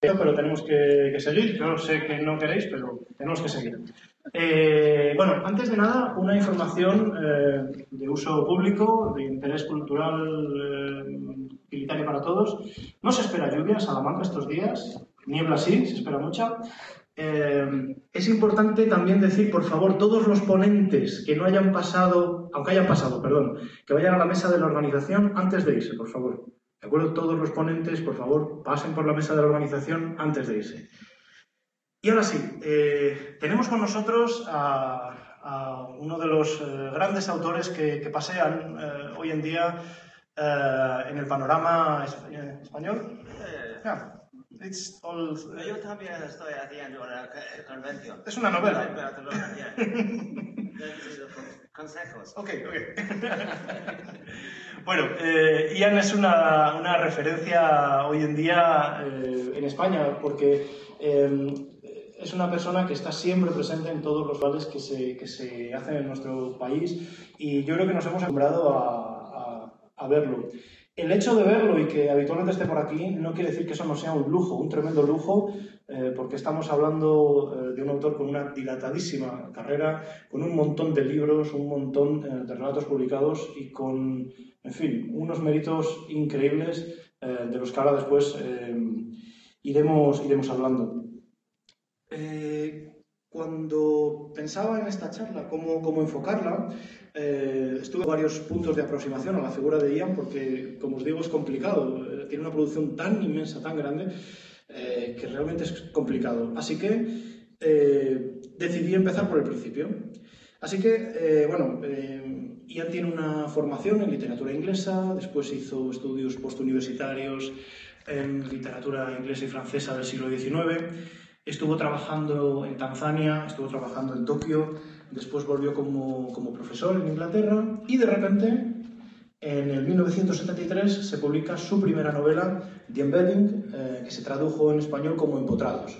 pero tenemos que, seguir. Yo sé que no queréis, pero tenemos que seguir. Eh, bueno, antes de nada, una información eh, de uso público, de interés cultural utilitario para todos. No se espera lluvia en Salamanca estos días, niebla sí, se espera mucha. es importante también decir, por favor, todos los ponentes que no hayan pasado, aunque hayan pasado, perdón, que vayan a la mesa de la organización antes de irse, por favor. ¿De acuerdo? Todos los ponentes, por favor, pasen por la mesa de la organización antes de irse. Y ahora sí, eh, tenemos con nosotros a, uno de los eh, grandes autores que, pasean eh, hoy en día en el panorama español. Yo también estoy haciendo una convención. Es una novela. Consejos. Ok, ok. bueno, eh, Ian es una, una, referencia hoy en día eh, en España porque em, es una persona que está siempre presente en todos los vales que se, que se hacen en nuestro país y yo creo que nos hemos acostumbrado a, a, a verlo. El hecho de verlo y que habitualmente esté por aquí no quiere decir que eso no sea un lujo, un tremendo lujo, eh, porque estamos hablando eh, de un autor con una dilatadísima carrera, con un montón de libros, un montón eh, de relatos publicados y con, en fin, unos méritos increíbles de los que ahora después iremos, iremos hablando. cuando pensaba en esta charla, cómo, cómo enfocarla, estuve varios puntos de aproximación a la figura de Ian porque, como os digo, es complicado. Tiene una producción tan inmensa, tan grande, eh, que realmente es complicado. Así que decidí empezar por el principio. Así que, bueno, Ian tiene una formación en literatura inglesa, después hizo estudios postuniversitarios en literatura inglesa y francesa del siglo XIX, estuvo trabajando en Tanzania, estuvo trabajando en Tokio, después volvió como, como profesor en Inglaterra y de repente, en el 1973, se publica su primera novela, The Embedding, eh, que se tradujo en español como Empotrados.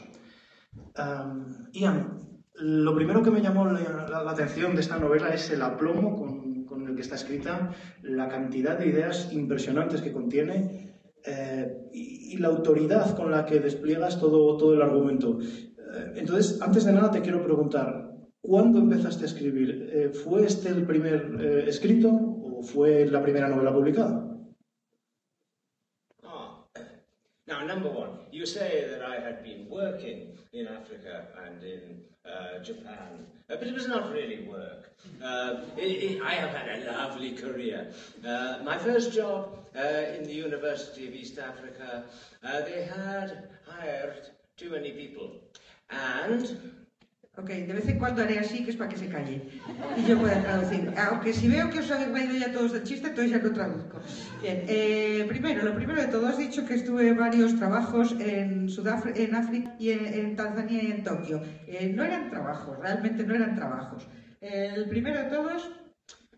Ian, lo primero que me llamó la, atención de esta novela es el aplomo con, con, el que está escrita, la cantidad de ideas impresionantes que contiene eh, y, y, la autoridad con la que despliegas todo, todo el argumento. Eh, entonces, antes de nada te quiero preguntar, ¿Cuándo empezaste a escribir? Eh, ¿Fue este el primer eh, escrito fue la primera novela publicada? Ah, now, number one, you say that I had been working in Africa and in uh, Japan, uh, but it was not really work. Uh, it, it, I have had a lovely career. Uh, my first job uh, in the University of East Africa, uh, they had hired too many people. And Ok, de vez en cuando haré así, que es para que se calle. Y yo pueda traducir. Aunque si veo que os habéis reído ya todos de chiste, entonces ya lo traduzco. Bien, eh, primero, lo primero de todo, has dicho que estuve varios trabajos en Sudáfrica, en África y en, Tanzania y en Tokio. Eh, no eran trabajos, realmente no eran trabajos. el primero de todos,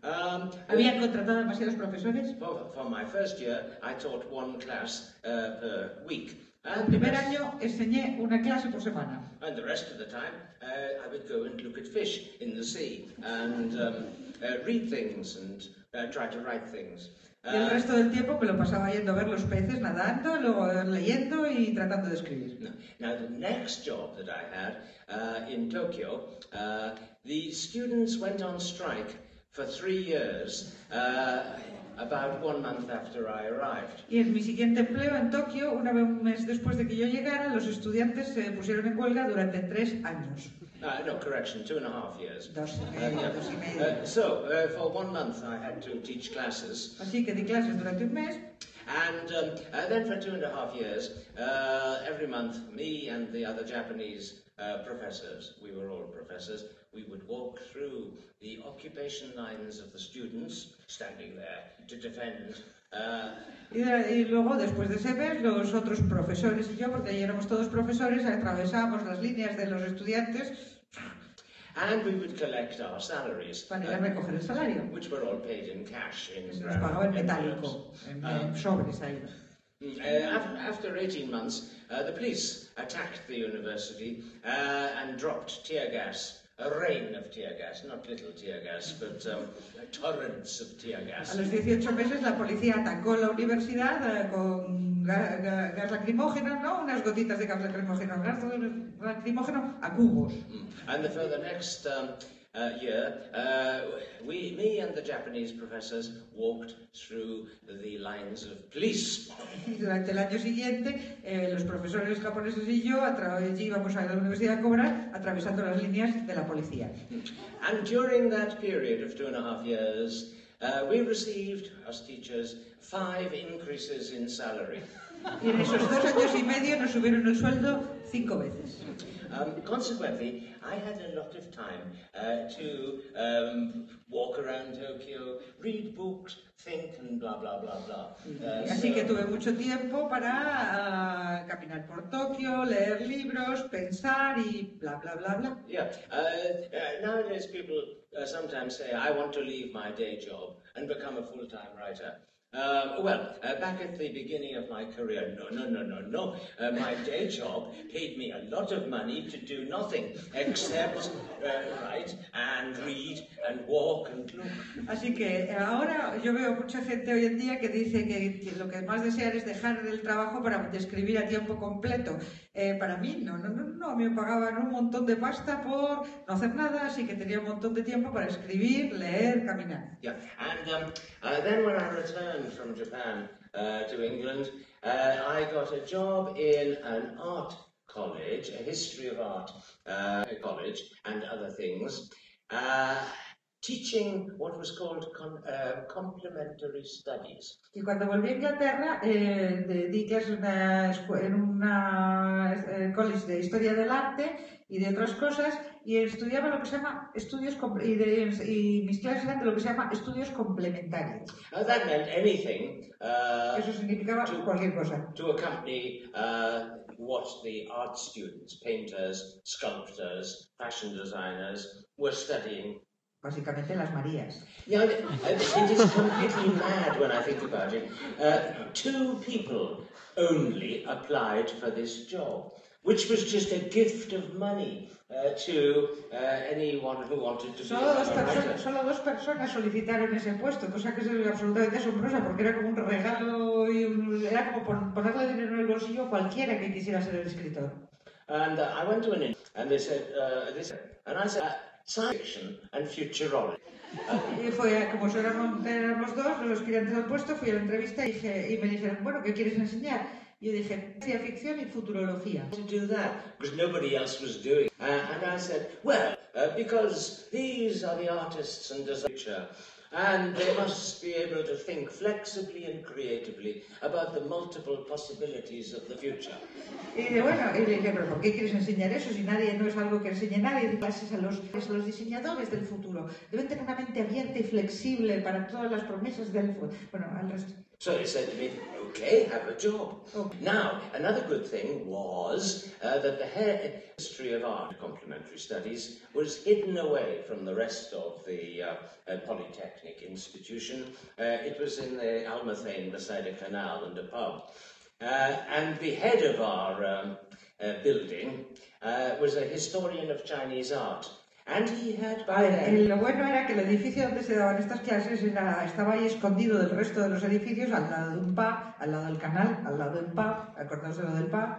Um, ¿Habían contratado demasiados profesores? For, for my first year, I taught one class uh, per week. El primer año enseñé una clase por semana. And the rest of the time, uh, I would go and look at fish in the sea and um, uh, read things and uh, try to write things. Y el uh, resto del tiempo me lo pasaba yendo a ver los peces nadando, luego leyendo y tratando de escribir. Now, now the next job that I had uh, in Tokyo, uh, the students went on strike for three years. Uh, about one month after I arrived. Y en mi siguiente empleo en Tokio, una vez un mes después de que yo llegara, los estudiantes se pusieron en huelga durante tres años. Uh, no, correction, two and a half years. Dos y medio, uh, yeah. dos y medio. Uh, so, uh, for one month I had to teach classes. Así que di clases durante un mes. And um, uh, then for two and a half years, uh, every month, me and the other Japanese uh, professors, we were all professors, we would walk through the occupation lines of the students standing there to defend. Uh, y, y, luego, después de los otros profesores y yo, porque éramos todos profesores, atravesamos las líneas de los estudiantes. And we would collect our salaries, para ir a recoger el salario. Which were all paid in cash. In Se nos pagaba en metálico, en, en sobres ahí. Uh, after 18 months, uh, the police attacked the university uh, and dropped tear gas a rain of tear gas, not little tear gas, but um, torrents of tear gas. A los 18 meses la policía atacó la universidad eh, con ga- ga- gas lacrimógeno, no unas gotitas de gas lacrimógeno, gas lacrimógeno a cubos. Mm. And for the next um, uh, year, uh, we, me and the Japanese professors walked through the lines of police. Y durante el año siguiente, eh, los profesores japoneses y yo íbamos a la Universidad de Cobra atravesando las líneas de la policía. And during that period of two and a half years, uh, we received, as teachers, five increases in salary. Y en esos dos años y medio nos subieron el sueldo cinco veces. Um, consequently, I had a lot of time uh, to um, walk around Tokyo, read books, think, and blah, blah, blah, blah. Uh, Así so- que tuve mucho tiempo para ah, caminar por Tokio, leer libros, pensar y bla, bla, bla, bla. Yeah. Uh, uh, nowadays, people uh, sometimes say, I want to leave my day job and become a full time writer. Uh, well, uh, back at the beginning of my career, no, no, no, no, no. Uh, my day job paid me a lot of money to do nothing except uh, write and read and walk and look. Así que ahora yo veo mucha gente hoy en día que dice que, que lo que más desean es dejar el trabajo para escribir a tiempo completo. Eh, para mí, no, no, no, no, a mí me pagaban un montón de pasta por no hacer nada, así que tenía un montón de tiempo para escribir, leer, caminar. Yeah, and um, uh, then when I returned from Japan uh, to England, uh, I got a job in an art college, a history of art uh, college, and other things, uh, teaching what was called uh, complementary studies. Y cuando volví a Inglaterra, eh, de- di clases en una, en una eh, college de historia del arte y de otras cosas, y estudiaba lo que se llama estudios, y, de- y mis clases eran de lo que se llama estudios complementarios. Uh, that meant anything uh, Eso significaba cualquier cosa. to accompany uh, what the art students, painters, sculptors, fashion designers were studying Básicamente las Marías. It is completely mad when I think about it. Uh, two people only applied for this job, which was just a gift of money uh, to uh, anyone who wanted to Solo dos, a perso- writer. solo dos personas solicitaron ese puesto, cosa que es absolutamente asombrosa porque era como un regalo y un- era como pon- ponerle dinero en el bolsillo a cualquiera que quisiera ser el escritor. And uh, I went to an interview, and they said, uh, this, and I said, science fiction and futurology. Y fue como si éramos, éramos dos los puesto, fui a la entrevista y, dije- y me dijeron, bueno, ¿qué quieres enseñar? Y yo dije, ciencia ficción y futurología. to do that because nobody else was doing. Uh, and I said, well, uh, because these are the artists and designers, and they must be able to think flexibly and creatively about the multiple possibilities of the future. Y dije, bueno, y dije, pero ¿por qué quieres enseñar eso si nadie no es algo que enseñe nadie? Di clases a los, a los diseñadores del futuro. Deben tener una mente abierta y flexible para todas las promesas del futuro. Bueno, al resto. So he said to me, okay, have a job. Okay. Now, another good thing was uh, that the history of art complementary studies was hidden away from the rest of the uh, uh, Polytechnic institution. Uh, it was in the Almathane beside a canal and a pub. Uh, and the head of our um, uh, building was a historian of Chinese art. And he had by then Lo bueno era que el edificio donde se daban estas clases era- estaba ahí escondido del resto de los edificios, al lado de un pub, al lado del canal, al lado del pub, acordaos de lo del pub.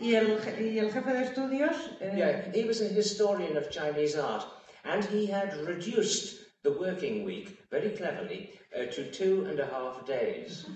Y el, y el jefe de estudios eh, Yeah, he was a historian of Chinese art, and he had reduced the working week very cleverly uh, to two and a half days.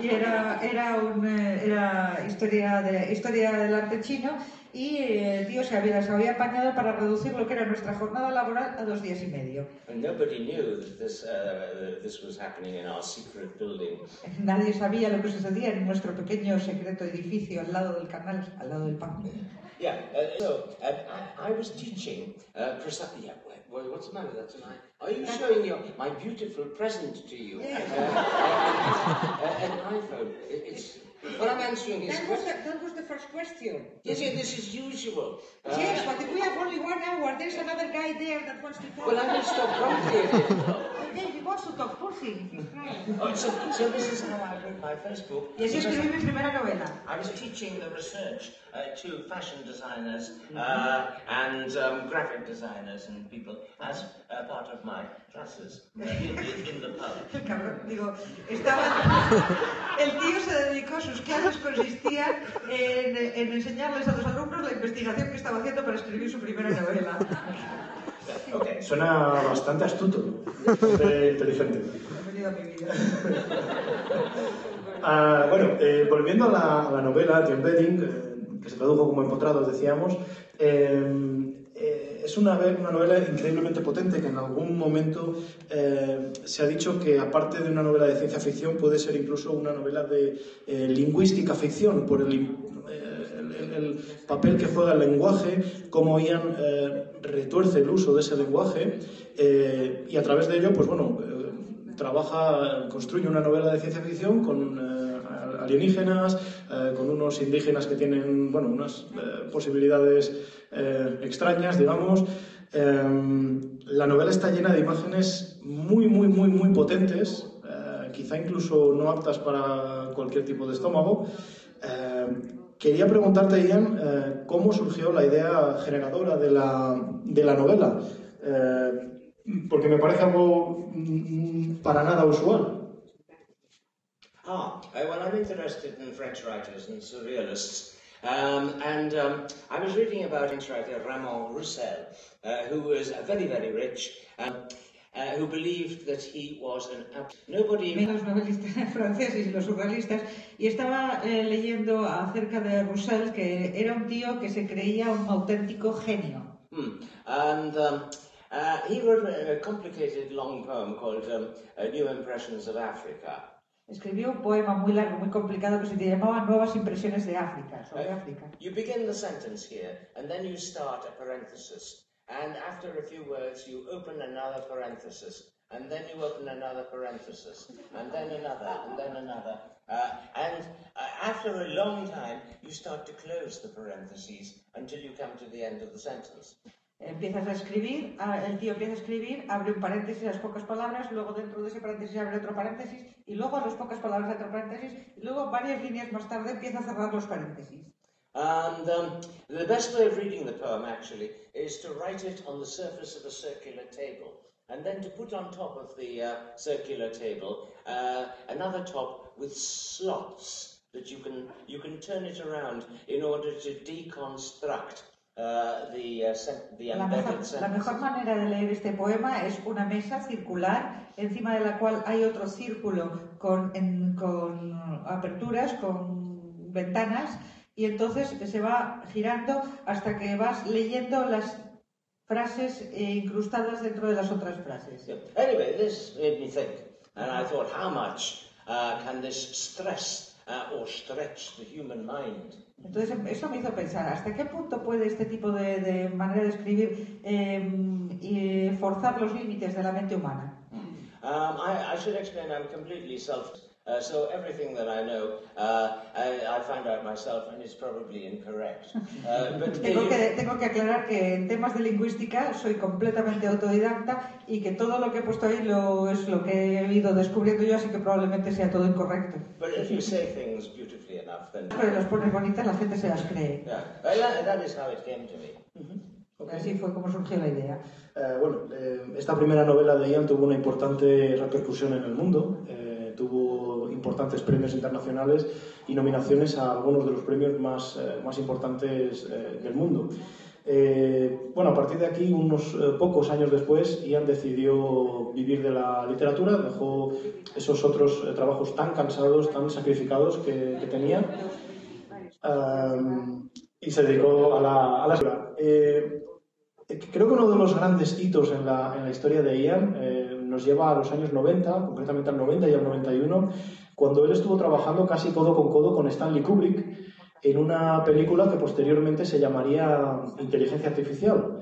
y era, era, un, eh, era historia, de, historia del arte chino y eh, se había, se había apañado para reducir lo que era nuestra jornada laboral a dos días y medio. And nobody knew that this, uh, this was happening in our secret building. Nadie sabía lo que sucedía en nuestro pequeño secreto edificio al lado del canal, al lado del pub. Yeah, uh, so uh, I, I was teaching uh, precisely. Yeah, wait, what's the matter with that tonight? Are you showing your, my beautiful present to you? Yeah. Uh, uh, an iPhone. It, it's. Well, I'm answering his That was, the, that was the first question. Yes, yes, this is usual. Uh, Yes, but we have only one hour. There's another guy there that wants to talk. Well, I will stop promptly if it though. Okay, he wants to talk, poor thing. Oh, so, so this is how I wrote my first book. Yes, Because escribí mi primera novela. I was teaching the research uh, to fashion designers uh, and um, graphic designers and people as uh, part of my classes uh, in, in, the pub. Cabrón, digo, estaba... El tío se dedicó sus clases consistían en, en enseñarles a los alumnos la investigación que estaba haciendo para escribir su primera novela. Okay. Suena bastante astuto, bastante inteligente. Bienvenido a mi vida. Ah, bueno, eh, volviendo a la, a la novela The Embedding, eh, que se tradujo como Empotrados, decíamos, eh, es una, ve- una novela increíblemente potente que en algún momento eh, se ha dicho que aparte de una novela de ciencia ficción puede ser incluso una novela de eh, lingüística ficción por eh, el- el- el papel que juega el lenguaje, cómo Ian retuerce el uso de ese lenguaje y a través de ello, pues bueno, trabaja, construye una novela de ciencia ficción con alienígenas, eh, con unos indígenas que tienen, bueno, unas eh, posibilidades eh, extrañas, digamos. La novela está llena de imágenes muy, muy, muy, muy potentes, quizá incluso no aptas para cualquier tipo de estómago. Quería preguntarte, Ian, cómo surgió la idea generadora de la, de la novela. Porque me parece algo mm, para nada usual. Ah, well, I'm interested in French writers and surrealists. Um, and um, I was reading about French writer Ramon Roussel, uh, who was very, very rich, um, uh, who believed that he was an nobody. los novelistas franceses y los surrealistas y estaba eh, leyendo acerca de Roussel que era un tío que se creía un auténtico genio. Hmm. And um, uh, he wrote a, complicated long poem called um, New Impressions of Africa. Escribió un poema muy largo, muy complicado que se llamaba Nuevas impresiones de África, sobre Uh, África. You begin the sentence here, and then you start a parenthesis. And after a few words, you open another parenthesis. And then you open another parenthesis. And then another, and then another. Uh, and uh, after a long time, you start to close the parentheses until you come to the end of the sentence. Empiezas a escribir, el tío empieza a escribir, abre un paréntesis a las pocas palabras, luego dentro de ese paréntesis abre otro paréntesis, y luego a las pocas palabras otro paréntesis, y luego varias líneas más tarde empieza a cerrar los paréntesis. And um, the best way of reading the poem, actually, is to write it on the surface of a circular table. And then to put on top of the uh, circular table uh, another top with slots that you can, you can turn it around in order to deconstruct uh, the, uh, the La mejor, la mejor manera de leer este poema es una mesa circular encima de la cual hay otro círculo con, en- con aperturas, con ventanas, y entonces se va girando hasta que vas leyendo las frases eh, incrustadas dentro de las otras frases. Yeah. Anyway, this made me think, and I thought, how much uh, can this stress uh, or stretch the human mind? Entonces em- eso me hizo pensar, ¿hasta qué punto puede este tipo de, manera de escribir y forzar los límites de la mente humana? Um, I, I should explain I'm. Uh, so everything that I know, uh, I, I find out myself, and it's probably incorrect. Uh, but Tengo que, tengo que aclarar que en temas de lingüística soy completamente autodidacta y que todo lo que he puesto ahí lo, es lo que he ido descubriendo yo, así que probablemente sea todo incorrecto. but if you say things beautifully enough, then Pero las pones bonitas, la gente se las cree. yeah, well, that, that is how it came to me. Ok. Así fue como surgió la idea. Eh, bueno, eh, esta primera novela de Ian tuvo una importante repercusión en el mundo, eh, tuvo importantes premios internacionales y nominaciones a algunos de los premios más, eh, más importantes eh, del mundo. Eh, bueno, a partir de aquí, unos eh, pocos años después, Ian decidió vivir de la literatura, dejó esos otros eh, trabajos tan cansados, tan sacrificados que, que tenía um, y se dedicó a la, a la. Eh, Creo que uno de los grandes hitos en la, en la historia de Ian eh, nos lleva a los años 90, concretamente al 90 y al 91, cuando él estuvo trabajando casi codo con codo con Stanley Kubrick en una película que posteriormente se llamaría Inteligencia Artificial.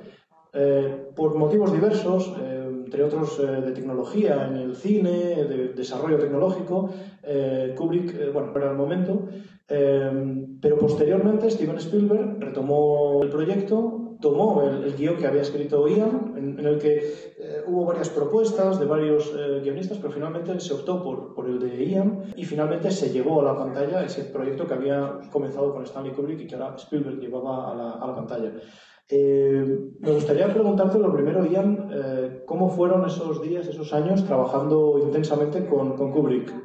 Eh, por motivos diversos, eh, entre otros eh, de tecnología en el cine, de desarrollo tecnológico, Kubrick, bueno, era el momento, pero posteriormente Steven Spielberg retomó el proyecto, tomó el, el guion que había escrito Ian, en, el que eh, hubo varias propuestas de varios eh, guionistas, pero finalmente se optó por, por el de Ian y finalmente se llevó a la pantalla ese proyecto que había comenzado con Stanley Kubrick y que ahora Spielberg llevaba a la, a la pantalla. Eh, me gustaría preguntarte lo primero, Ian, ¿cómo fueron esos días, esos años trabajando intensamente con, con Kubrick?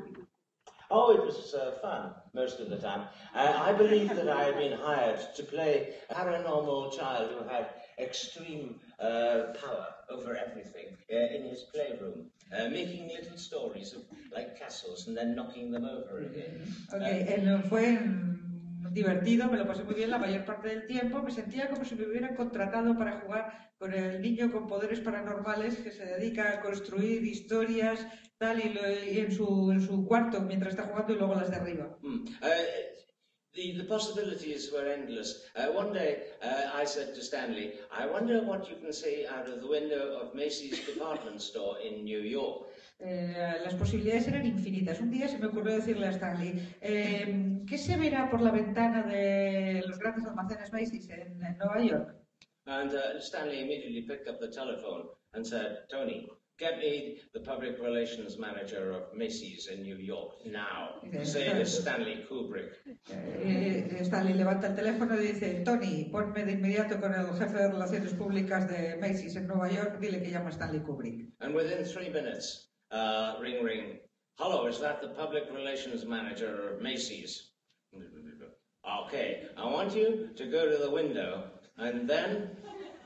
Oh, it was uh, fun most of the time. Uh, I believe that I had been hired to play a paranormal child who had extreme uh, power over everything uh, in his playroom, uh, making little stories of like castles and then knocking them over again. Ok, eh, fue mm, divertido, me lo pasé muy bien la mayor parte del tiempo. Me sentía como si me hubieran contratado para jugar con el niño con poderes paranormales que se dedica a construir historias tal y, lo- y en, su, en su cuarto mientras está jugando y luego las derriba. Hmm. Uh, the, the possibilities were endless. Uh, one day, uh, I said to Stanley, I wonder what you can see out of the window of Macy's department store in New York. Eh, las posibilidades eran infinitas. Un día se me ocurrió decirle a Stanley, eh, ¿qué se verá por la ventana de los grandes almacenes Macy's en, en Nueva York? And uh, Stanley immediately picked up the telephone and said, Tony, get me the public relations manager of Macy's in New York now. Say is Stanley Kubrick. Eh, Stanley levanta el teléfono y dice, Tony, ponme de inmediato con el jefe de relaciones públicas de Macy's en Nueva York, dile que llama Stanley Kubrick. And within three minutes, ring ring. Hello, is that the public relations manager of Macy's? Okay, I want you to go to the window and then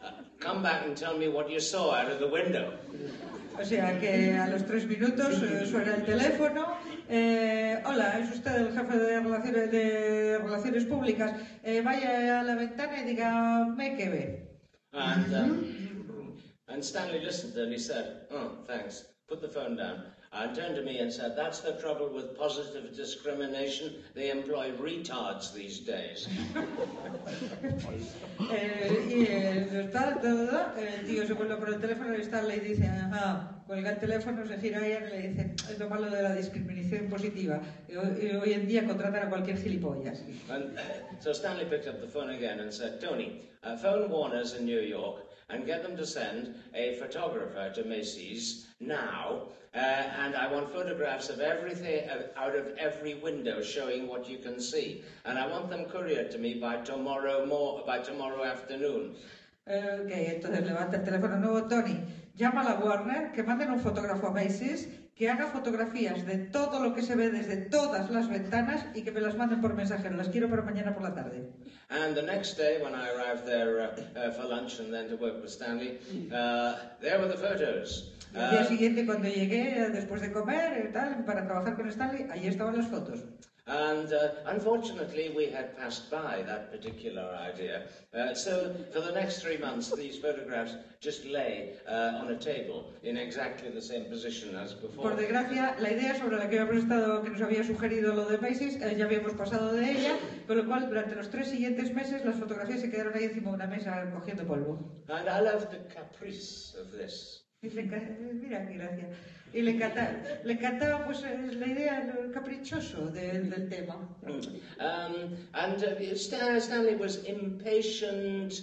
uh, come back and tell me what you saw out of the window. O sea que a los tres minutos eh, suena el teléfono. eh, hola, es usted el jefe de relaciones, de relaciones públicas. Eh, vaya a la ventana y dígame qué ve. And, uh, and Stanley listened and he said, Oh, thanks. Put the phone down. And turned to me and said, That's the trouble with positive discrimination. They employ retards these days. Eh, y eh, tal, tal, tal, el tío se vuelve por el teléfono y Stanley dice, ajá, cuelga el teléfono, se gira a ella y le dice, es lo malo de la discriminación positiva. Y hoy, hoy en día contratan a cualquier gilipollas. And uh, so Stanley picked up the phone again and said, Tony, uh, phone Warner's in New York and get them to send a photographer to Macy's now. Uh, and I want photographs of everything out of every window showing what you can see. And I want them couriered to me by tomorrow more, by tomorrow afternoon. Ok, entonces levanta el teléfono nuevo Tony, llama a la Warner, que manden un fotógrafo a Macy's, que haga fotografías de todo lo que se ve desde todas las ventanas y que me las manden por mensajero. Las quiero para mañana por la tarde. And the next day, when I arrived there uh, uh, for lunch and then to work with Stanley, uh, there were the photos. Y al día Uh, siguiente, cuando llegué, después de comer, eh, tal, para trabajar con Stanley, ahí estaban las fotos. And uh, unfortunately, we had passed by that particular idea. Uh, so for the next three months, these photographs just lay uh, on a table in exactly the same position as before. Por desgracia, la idea sobre la que habíamos estado, que nos había sugerido lo de Macy's, eh, ya habíamos pasado de ella, con lo cual durante los tres siguientes meses las fotografías se quedaron ahí encima de una mesa cogiendo polvo. And I love the caprice of this. Enca- mira qué gracia. Y le le pues, la idea, caprichoso del- del tema. Um, and uh, Stan- Stanley was impatient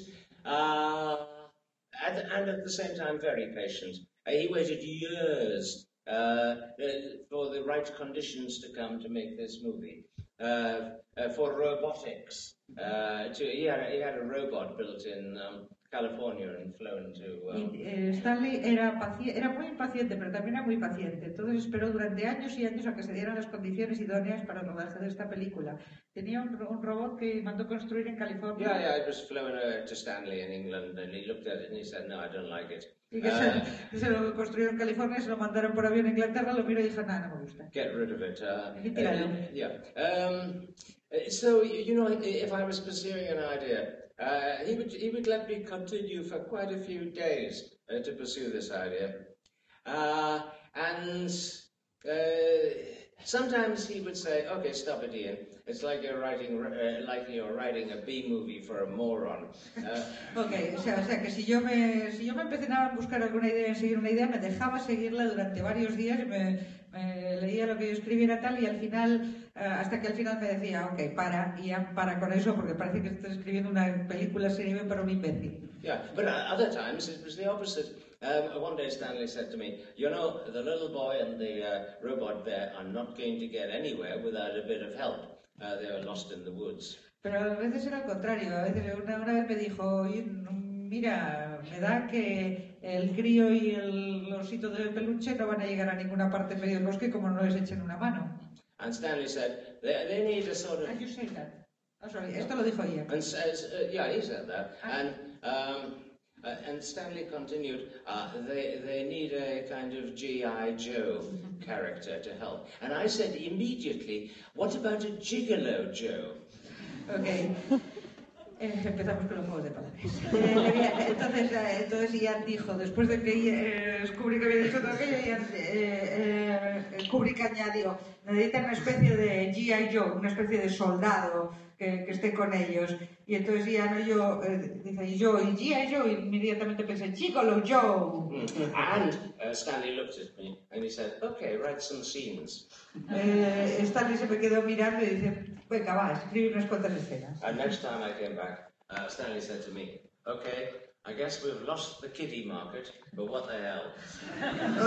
uh, and, and at the same time very patient. Uh, he waited years uh, uh, for the right conditions to come to make this movie. Uh, uh, for robotics, to, he, had a, he had a robot built in um, California and flown to. Um, Y, eh, Stanley era, era muy impaciente, pero también era muy paciente. Entonces esperó durante años y años a que se dieran las condiciones idóneas para el rodaje de esta película. Tenía un, un robot que mandó construir en California yeah, yeah, it was flown uh, to Stanley in England, and he looked at it and he said, "No, I don't like it." y que Uh, se, se lo construyeron en California, se lo mandaron por avión a Inglaterra, lo miró y dijo, nada, no me gusta. get rid of it. Uh, uh, yeah. Um, uh, so you know, if I was pursuing an idea, uh, he would he would let me continue for quite a few days uh, to pursue this idea, uh, and. Uh, Sometimes he would say, "Okay, stop it, Ian. It's like you're writing, uh, like you're writing a B movie for a moron." Uh, Ok, o sea, o sea que si yo me si yo me empecinaba en buscar alguna idea, en seguir una idea, me dejaba seguirla durante varios días y me, me leía lo que yo escribiera tal y al final, eh, hasta que al final me decía, ok, para, y ya para con eso porque parece que estás escribiendo una película serie para un imbécil. Yeah, but uh, other times it was the opposite. Um, one day Stanley said to me, You know, the little boy and the uh, robot bear are not going to get anywhere without a bit of help. Uh, they were lost in the woods. Pero a veces era al contrario, a veces una, una vez me dijo, "Oye, mira, me da que el crío y el osito de peluche no van a llegar a ninguna parte en medio del bosque como no les echen una mano. And Stanley said, they, they need a sort of... Are you saying that? Oh, sorry, esto lo dijo ella. And says, uh, yeah, he said that. And, um, uh, and Stanley continued, uh, they, they need a kind of G.I. Joe character to help. And I said immediately, what about a Gigolo Joe? Ok. Eh, empezamos con los juegos de palabras. Eh, entonces, eh, entonces Ian dijo, después de que eh, Kubrick había dicho todo aquello, Ian, Kubrick añadió, necesitan una especie de G.I. Joe, una especie de soldado que, que esté con ellos. Y entonces Ian oyó, eh, dice, y yo, y G.I. Joe, y inmediatamente pensé, Gigolo Joe. And uh, Stanley looked at me and he said, okay, write some scenes. Eh, Stanley se me quedó mirando y dice, venga, va, escribe unas cuantas escenas. And next time I came back, uh, Stanley said to me, okay, I guess we've lost the kiddie market, but what the hell?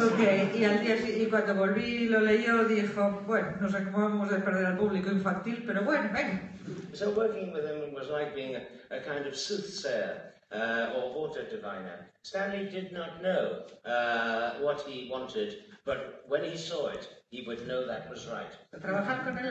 Ok, y, al día, y cuando volví lo leyó, dijo, bueno, nos acabamos de perder al público infantil, pero bueno, venga. So working with him was like being a, a kind of soothsayer uh, or water diviner. Stanley did not know uh, what he wanted, but when he saw it, he would know that was right. Trabajar con él,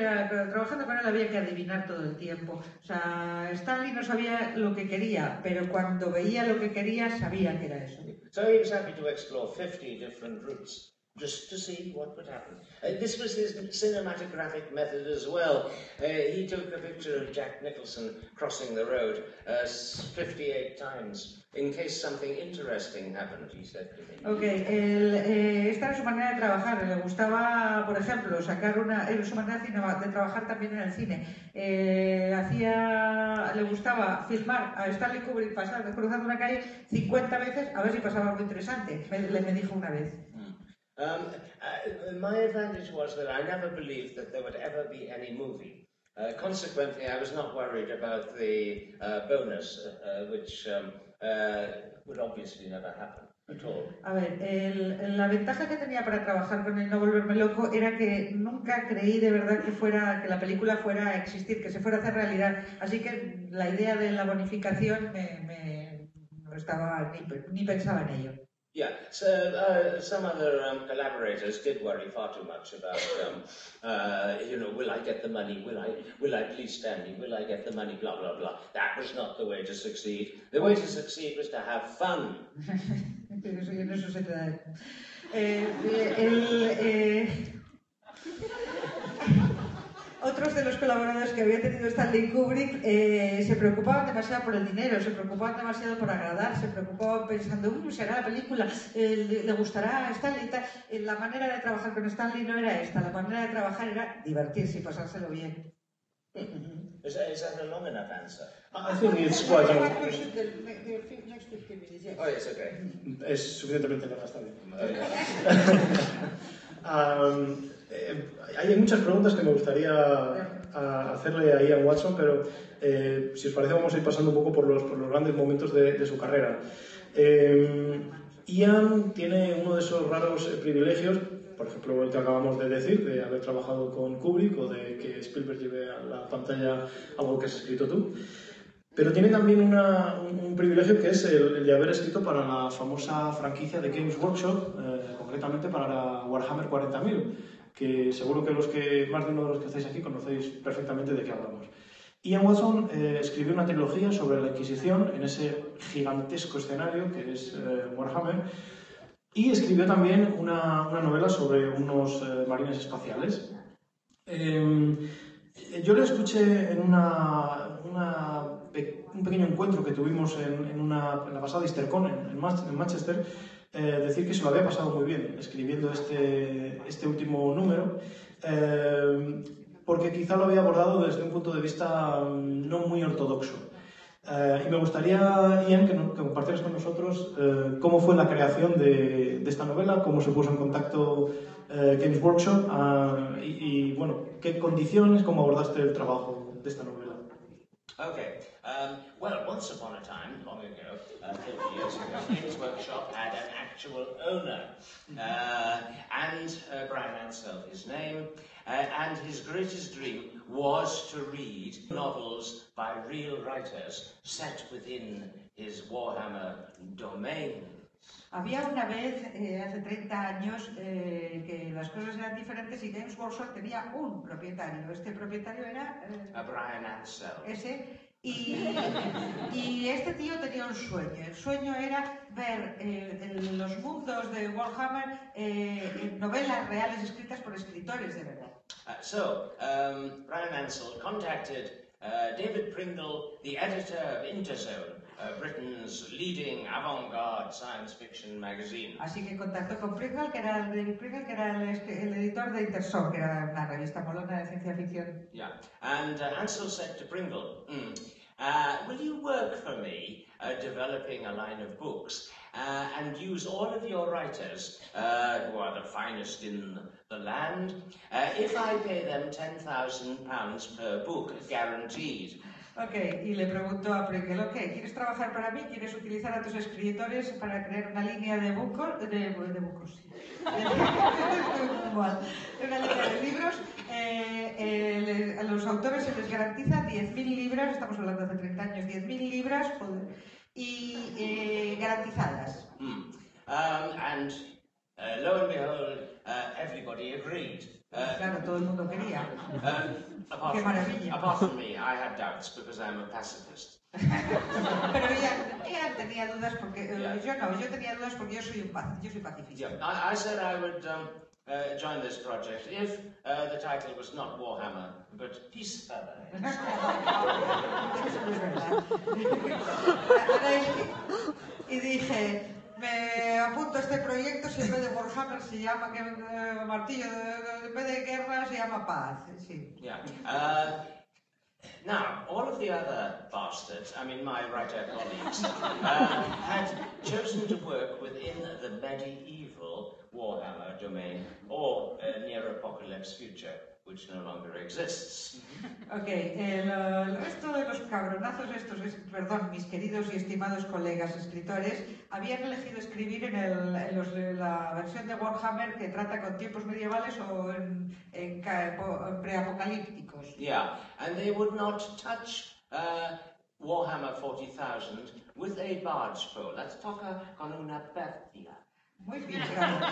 trabajando con él había que adivinar todo el tiempo. O sea, Stanley no sabía lo que quería, pero cuando veía lo que quería, sabía que era eso. So he was happy to explore 50 different routes just to see what would happen. Uh, this was his cinematographic method as well. Uh, he took a picture of Jack Nicholson crossing the road uh, s- 58 times in case something interesting happened, he said to me. Ok, el, eh, esta era su manera de trabajar. Le gustaba, por ejemplo, sacar una. Era su manera de trabajar también en el cine. Eh, hacía, le gustaba filmar a Stanley Kubrick pasar, cruzando una calle 50 veces a ver si pasaba algo interesante. Me, le- me dijo una vez. Um, uh, my advantage was that I never believed that there would ever be any movie. Uh, consequently, I was not worried about the uh, bonus, uh, uh, which um, uh, would obviously never happen at all. A ver, la ventaja que tenía para trabajar con no volverme loco era que nunca creí de verdad que la película fuera a existir, que se fuera a hacer realidad. Así que la idea de la bonificación no pensaba en ello. Yeah, so uh, some other um, collaborators did worry far too much about, um, uh, you know, will I get the money? Will I, will I please Stanley? Will I get the money? Blah blah blah. That was not the way to succeed. The way to succeed was to have fun. Eh, eh, eh, otros de los colaboradores que había tenido Stanley Kubrick eh, se preocupaban demasiado por el dinero, se preocupaban demasiado por agradar, se preocupaban pensando, uy, será la película, eh, le, le gustará a Stanley y tal. Eh, la manera de trabajar con Stanley no era esta, la manera de trabajar era divertirse y pasárselo bien. Is that, is that a long enough answer? I think it's quite a- Oh yes, okay. Es suficientemente larga, yeah. Am, eh, hay muchas preguntas que me gustaría a- hacerle a Ian Watson, pero eh, si os parece vamos a ir pasando un poco por los, grandes momentos de, su carrera. Eh, Ian tiene uno de esos raros eh, privilegios, por ejemplo el que acabamos de decir, de haber trabajado con Kubrick o de que Spielberg lleve a la pantalla algo que has escrito tú. Pero tiene también un, privilegio que es el, de haber escrito para la famosa franquicia de Games Workshop, eh, concretamente para la Warhammer 40.000, que seguro que los que más de uno de los que estáis aquí conocéis perfectamente de qué hablamos. Ian Watson eh, escribió una trilogía sobre la Inquisición en ese gigantesco escenario que es eh, Warhammer y escribió también una, una novela sobre unos eh, marines espaciales. Eh, yo le escuché en una, una un pequeño encuentro que tuvimos en, en una, en la pasada Eastercon en, en Manchester eh, decir que se lo había pasado muy bien escribiendo este, este último número, eh, porque quizá lo había abordado desde un punto de vista mm, no muy ortodoxo. Eh, y me gustaría, Ian, que, no- que compartieras con nosotros eh, cómo fue la creación de, de esta novela, cómo se puso en contacto eh, Games Workshop ah, y, y, bueno, qué condiciones, cómo abordaste el trabajo de esta novela. Okay. Um, well, once upon a time, long ago, uh, 50 years ago, Games Workshop had an actual owner. Uh, and uh, Brian Ansell, his name. Uh, and his greatest dream was to read novels by real writers set within his Warhammer domain. Había una vez, eh, hace 30 años, eh, que las cosas eran diferentes y Games Workshop tenía un propietario. Este propietario era eh, Uh, Brian Ansell. ese. Y, y este tío tenía un sueño. El sueño era ver eh, en los mundos de Warhammer eh, novelas reales escritas por escritores de verdad. Uh, so, um, Brian Ansell contacted uh, David Pringle, the editor of Interzone, uh, Britain's leading avant-garde science fiction magazine. Así que contactó con Pringle, que era David Pringle, que era el, el editor de Interzone, que era una revista molona de ciencia ficción. Yeah. And uh, Ansel said to Pringle, "Hmm, uh, Will you work for me uh, developing a line of books uh, and use all of your writers, uh, who are the finest in the land, uh, if I pay them £10,000 per book guaranteed? Ok, y le preguntó a Pringle, ok, ¿quieres trabajar para mí? ¿Quieres utilizar a tus escritores para crear una línea de bucos? De, de bucos, sí. Una línea de libros. Eh, le- a los autores se les garantiza 10.000 libras, estamos hablando de hace 30 años, 10.000 libras y eh, garantizadas. Hmm. Um, and uh, lo and behold, uh, everybody agreed. Uh, Claro, todo el mundo quería. apart, Qué from, maravilla. apart from me, I had doubts because I'm a pacifist. Pero ella, ella tenía dudas porque eh, Ya. yo no, yo tenía dudas porque yo soy un paz, yo soy pacifista. Yeah, I, I said I would um, uh, join this project if uh, the title was not Warhammer, but Peace Feather. Eso no es verdad. Ahora dije- y dije, me apunto a este proyecto si en vez de Warhammer se llama que, eh, martillo, en vez de guerra se llama paz. Sí. Yeah. Uh, now, all of the other bastards, I mean my writer colleagues, uh, had chosen to work within the medieval Warhammer domain or uh, near apocalypse future, which no longer exists. Ok, el, eh, el resto de los cabronazos estos, es- perdón, mis queridos y estimados colegas escritores, habían elegido escribir en, el- en los- la versión de Warhammer que trata con tiempos medievales o en, en ca- po- en preapocalípticos. Yeah, and they would not touch uh, Warhammer 40,000 with a barge pole. Let's talk uh, con una pertia. Muy bien, claro.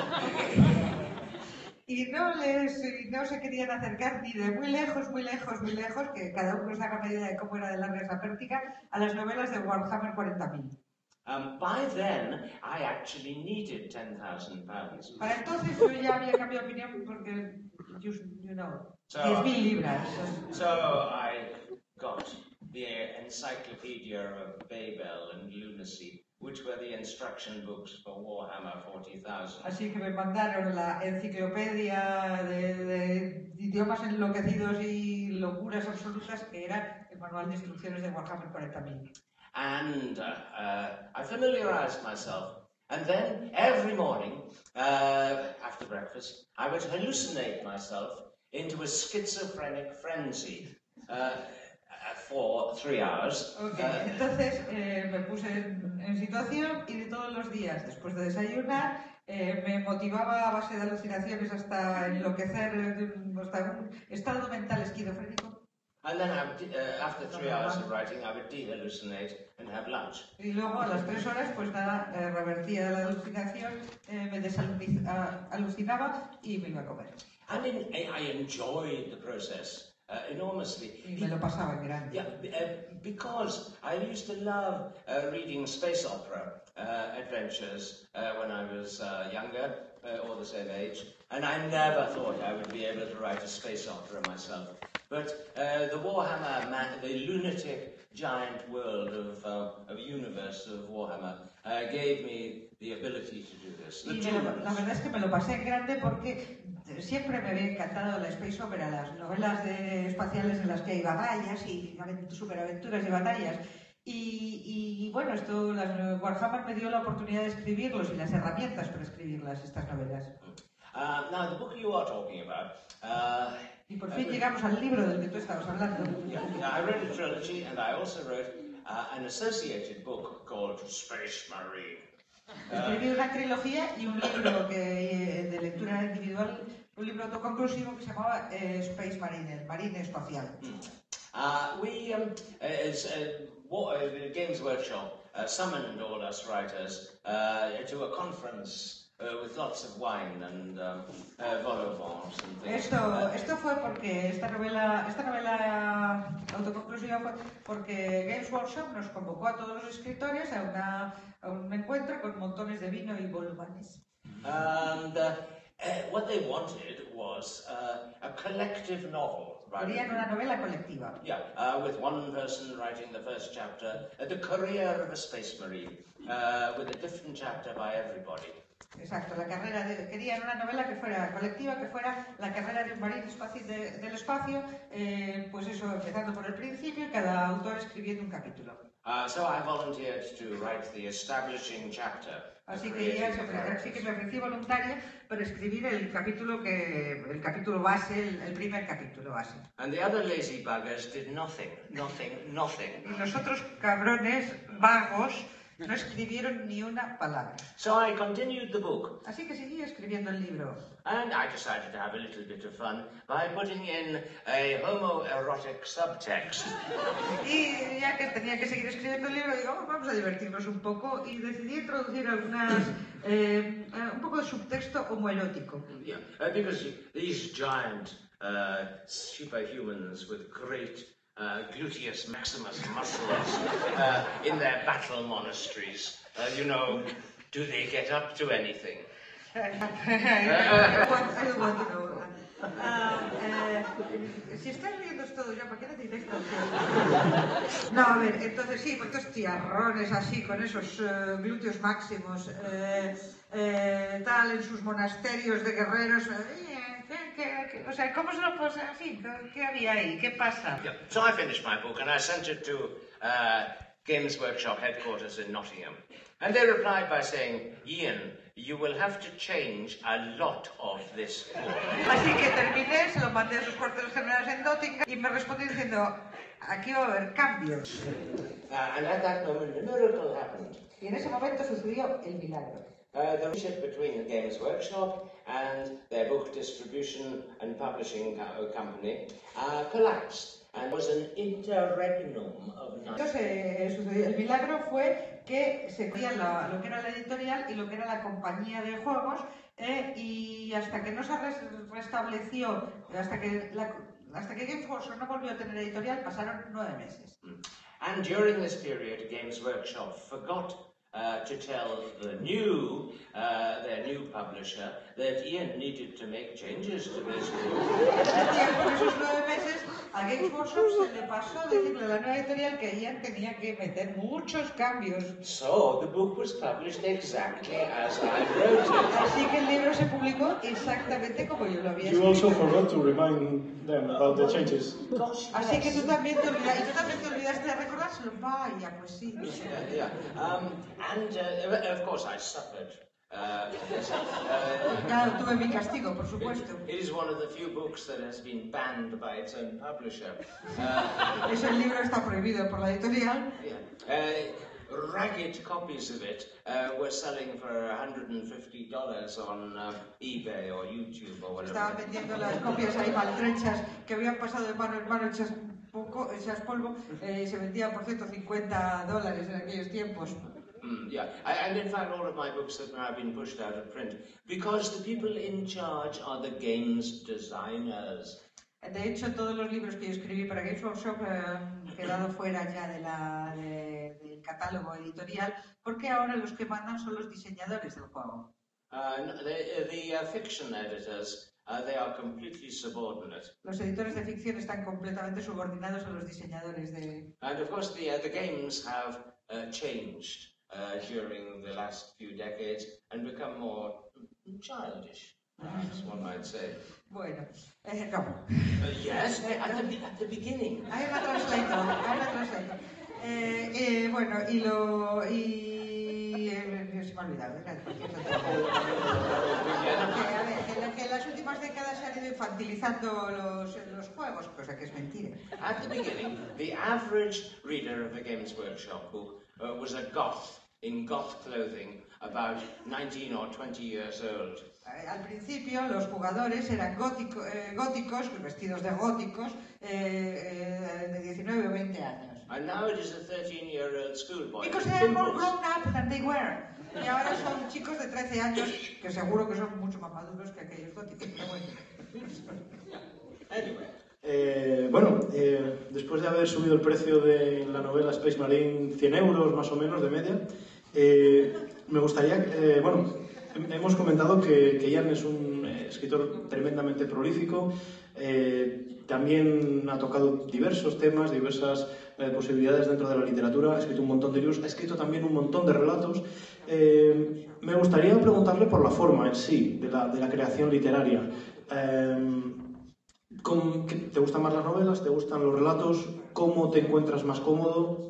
Y no, les, no se querían acercar ni de muy lejos, muy lejos, muy lejos, que cada uno se haga idea de cómo era de larga esa pértiga, a las novelas de Warhammer 40.000. Um, by then, I actually needed 10,000 pounds. Para entonces yo ya había cambiado de opinión porque, you, you know, So, 10.000 libras. so I got the Encyclopedia of Babel and Lunacy, which were the instruction books for Warhammer 40,000. Así que me mandaron la enciclopedia de, de idiomas enloquecidos y locuras absolutas que era el manual de instrucciones de Warhammer 40.000. And uh, uh, I familiarized myself. And then every morning, uh, after breakfast, I would hallucinate myself into a schizophrenic frenzy uh, for three hours. Ok, Uh, entonces eh, me puse en, en situación y de todos los días, después de desayunar, eh, me motivaba a base de alucinaciones hasta enloquecer, hasta un estado mental esquizofrénico. and then I would, uh, after three hours of writing, I would de-hallucinate and have lunch. Y luego a las tres horas, pues nada, eh, revertía la alucinación, eh, me desalucinaba y me iba a comer. And in, I enjoyed the process uh, enormously. Y me lo pasaba en grande. Yeah, uh, because I used to love uh, reading space opera uh, adventures uh, when I was uh, younger or the same age, and I never thought I would be able to write a space opera myself. But the Warhammer, ma- the lunatic giant world of, uh, of universe of Warhammer, uh, gave me the ability to do this. The Y la verdad es que me lo pasé en grande porque siempre me había encantado la space opera, las novelas de espaciales en las que hay batallas y aven- superaventuras y batallas. Y, y, bueno, esto, las, Warhammer me dio la oportunidad de escribirlos y las herramientas para escribirlas, estas novelas. Uh, now, the book you are talking about. Uh, Y por fin llegamos al libro del que tú estabas hablando. Yeah, yeah, I read a trilogy and I also wrote uh, an associated book called Space Marine. Escribí una trilogía y un libro que, de lectura individual, un libro autoconclusivo que se llamaba eh, Space Marine, el marine espacial. Uh, we, um, as, uh, what, uh, Games Workshop uh, summoned all us writers uh, to a conference uh, with lots of wine and um, uh, vol au vents and things. Esto, like esto fue porque esta novela, esta novela autoconclusiva fue porque Games Workshop nos convocó a todos los escritores a, una, a un encuentro con montones de vino y volvanes. And uh, uh, what they wanted was uh, a collective novel. Querían una novela colectiva. Yeah, uh, with one person writing the first chapter, uh, the career of a space marine, uh, with a different chapter by everybody. Exacto, la carrera de, querían una novela que fuera colectiva, que fuera la carrera de un marín espaci- de- del espacio, eh, pues eso, empezando por el principio y cada autor escribiendo un capítulo. Uh, so I volunteered to write the establishing chapter. Así que ya se así que me ofrecí voluntaria para escribir el capítulo que el capítulo base, el, el primer capítulo base. And the other lazy buggers did nothing, nothing, nothing. Y los otros cabrones vagos no escribieron ni una palabra. So I continued the book, Así que seguí escribiendo el libro. and I decided to have a little bit of fun by putting in a homoerotic subtext. Y ya que tenía que seguir escribiendo el libro, digo, "Oh, vamos a divertirnos un poco y decidí introducir algunas, eh, eh, un poco de subtexto homoerótico. Yeah, uh, because these giant uh, superhumans with great uh, gluteus maximus muscles uh, in their battle monasteries, uh, you know, do they get up to anything? Si estáis riendo todo ya, ¿para qué necesitáis traducción? No, a ver, entonces sí, porque estos tiarrones así, con esos eh, glúteos máximos, eh, eh, tal, en sus monasterios de guerreros. eh, ¿qué- qué- qué- o sea, ¿cómo se lo pasa así? ¿Qué, qué había ahí? ¿Qué pasa? Yeah. So I finished my book and I sent it to uh, Games Workshop headquarters in Nottingham. And they replied by saying, Ian, you will have to change a lot of this book. Así que terminé, se lo mandé a sus cuarteles generales en Nottingham y me respondió diciendo, aquí va a haber cambios. Uh, and at that moment, a miracle happened. Y en ese momento sucedió el milagro. Uh, the relationship between the Games Workshop and their book distribution and publishing co- company uh, collapsed and was an interregnum of. Entonces, eh, sucedió- el milagro fue que se cogía lo que era la editorial y lo que era la compañía de juegos eh, y hasta que no se res- restableció, hasta que, la- hasta que Games Workshop no volvió a tener editorial, pasaron nueve meses. And during this period, Games Workshop forgot uh, to tell the new, uh, their new publisher, that Ian needed to make changes to this esos nueve meses a Games Workshop se le pasó decirle a la nueva editorial que Ian tenía que meter muchos cambios. So the book was published exactly as I wrote it. Así que el libro se publicó exactamente como yo lo había You escrito. also forgot to remind them about the changes. Así que tú también te olvidaste, y tú también te olvidaste de recordárselo. Vaya, pues sí. Yeah, yeah. Um, and uh, of course, I suffered. Uh, uh, Claro, tuve mi castigo, por supuesto. it is one of the few books that has been banned by its own publisher. Uh, Ese libro está prohibido por la editorial. yeah. uh, ragged copies of it uh, were selling for $150 on uh, eBay or YouTube or whatever. vendiendo las copias ahí maltrechas que habían pasado de mano en mano hechas, poco, hechas polvo. eh, se vendían por 150 dólares en aquellos tiempos. Mm, yeah, I, and in fact, all of my books have now been pushed out of print because the people in charge are the games designers. De hecho, todos los libros que yo escribí para Games Workshop eh, han quedado fuera ya de la, de- del catálogo editorial, porque ahora los que mandan son los diseñadores del juego. Uh, no, the the uh, fiction editors, uh, they are completely subordinate. Los editores de ficción están completamente subordinados a los diseñadores de... And of course, the, uh, the games have uh, changed uh, during the last few decades and become more childish, perhaps one might say. Bueno, eh, no. Uh, yes, at the, at the beginning. Hay una translator, hay una translator. Eh, eh, bueno, y lo... y... eh, se me ha olvidado, era cualquier tontería. Que, a ver, que, la- que las últimas décadas se han ido infantilizando los, los juegos, cosa que es mentira. At the beginning, the average reader of a Games Workshop book uh, was a goth in goth clothing, about 19 or 20 years old. Eh, Al principio los jugadores eran gótico- eh, góticos, vestidos de góticos, eh, eh, de 19 o 20 años. And now it is a 13-year-old schoolboy. Because they are more grown up than they were. Y ahora son chicos de 13 años que seguro que son mucho más maduros que aquellos góticos, pero bueno. Anyway, Eh, bueno, eh, después de haber subido el precio de la novela Space Marine 100 euros más o menos de media, eh, me gustaría, bueno, hem- hemos comentado que, que Ian es un escritor tremendamente prolífico, también ha tocado diversos temas, diversas posibilidades dentro de la literatura, ha escrito un montón de libros, ha escrito también un montón de relatos. Me gustaría preguntarle por la forma en sí de la, la creación literaria. ¿Cómo- qué- ¿Te gustan más las novelas? ¿Te gustan los relatos? ¿Cómo te encuentras más cómodo?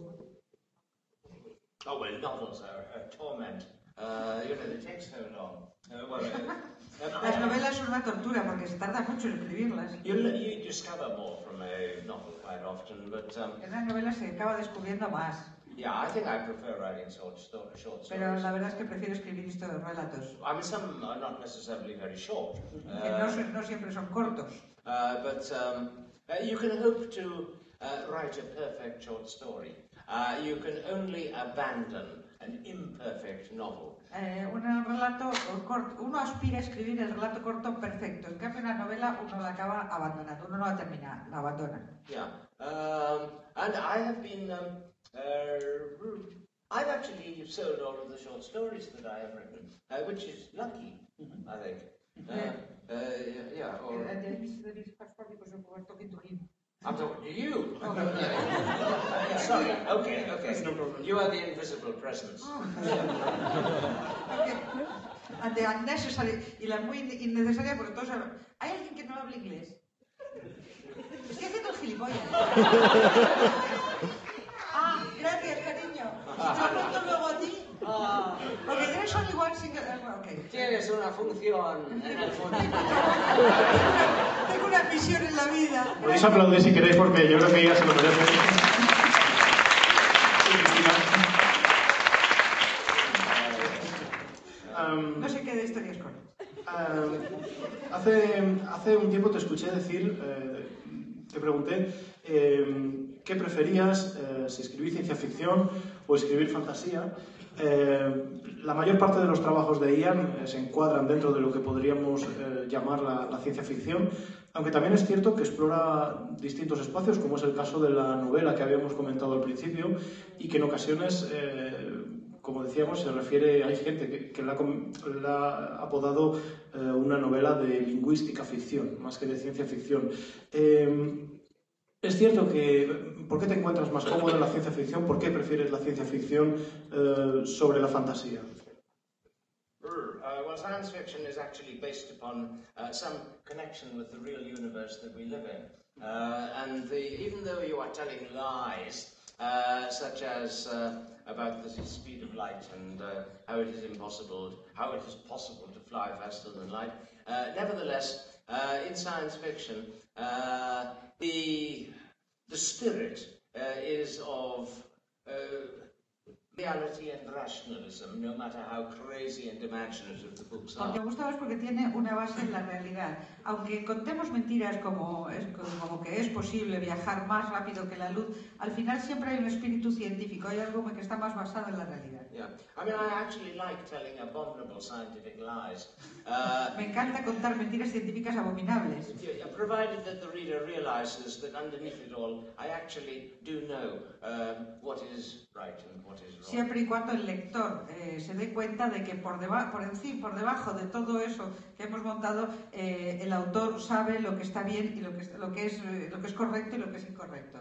oh well, novels are a torment. Uh, you know, they take so long. Uh, well, uh, Las novelas son una tortura porque se tarda mucho en escribirlas. you, you discover more from a novel quite often, but um, En las novelas se acaba descubriendo más. yeah, I think I prefer writing short, sto- short Pero stories. la verdad es que prefiero escribir estos relatos. I mean, some are not necessarily very short, Que no, son- no siempre son cortos. Uh, but um, uh, you can hope to uh, write a perfect short story. Uh, you can only abandon an imperfect novel. Eh, un relato corto, uno aspira a escribir el relato corto perfecto. En cambio, una novela uno la acaba abandonando, uno no la termina, la abandona. Yeah, um, and I have been. Um, uh, I've actually sold all of the short stories that I have written, uh, which is lucky, I think. Uh, uh, yeah, or I'm talking to you. Yeah, sorry. Okay, okay. No problem. You are the invisible presence. Ante unnecessary y la muy innecesaria porque todos saben. ¿Hay alguien que no habla inglés? Estoy haciendo el gilipollas. ah, gracias, cariño. Si te lo cuento luego a ti. Ah, one single. eh, bueno, okay. Tienes una función en el fondo. Tengo una misión en la vida. Podéis aplaudir si queréis porque yo creo que ya se lo merece. No sé qué de historias con. Ah, hace, hace un tiempo te escuché decir, eh, te pregunté eh, qué preferías, eh, si escribir ciencia ficción o escribir fantasía. Eh, la mayor parte de los trabajos de Ian eh, se encuadran dentro de lo que podríamos eh, llamar la, ciencia ficción, aunque también es cierto que explora distintos espacios, como es el caso de la novela que habíamos comentado al principio, y que en ocasiones como decíamos, se refiere, hay gente que, la, ha apodado una novela de lingüística ficción, más que de ciencia ficción. Es cierto que, ¿por qué te encuentras más cómodo en la ciencia ficción? ¿Por qué prefieres la ciencia ficción eh, sobre la fantasía? Uh, well, science fiction is actually based upon uh, some connection with the real universe that we live in. Uh, and the, even though you are telling lies, uh, such as uh, about the speed of light and how it is impossible, how it is possible to fly faster than light, nevertheless, in science fiction, the, the spirit uh, is of uh, reality and rationalism, no matter how crazy and imaginative the books are. más porque tiene una base en la realidad. Aunque contemos mentiras como, es, como que es posible viajar más rápido que la luz, al final siempre hay un espíritu científico, hay algo que está más basado en la realidad. Yeah, I mean, I actually like telling abominable scientific lies, uh, Me encanta contar mentiras científicas abominables. provided that the reader realizes that underneath it all, I actually do know um, what is right and what is wrong. Siempre y cuando el lector eh, se dé cuenta de que por, deba por encima, por debajo de todo eso que hemos montado, eh, el autor sabe lo que está bien y lo que es, lo que es, lo que es correcto y lo que es incorrecto.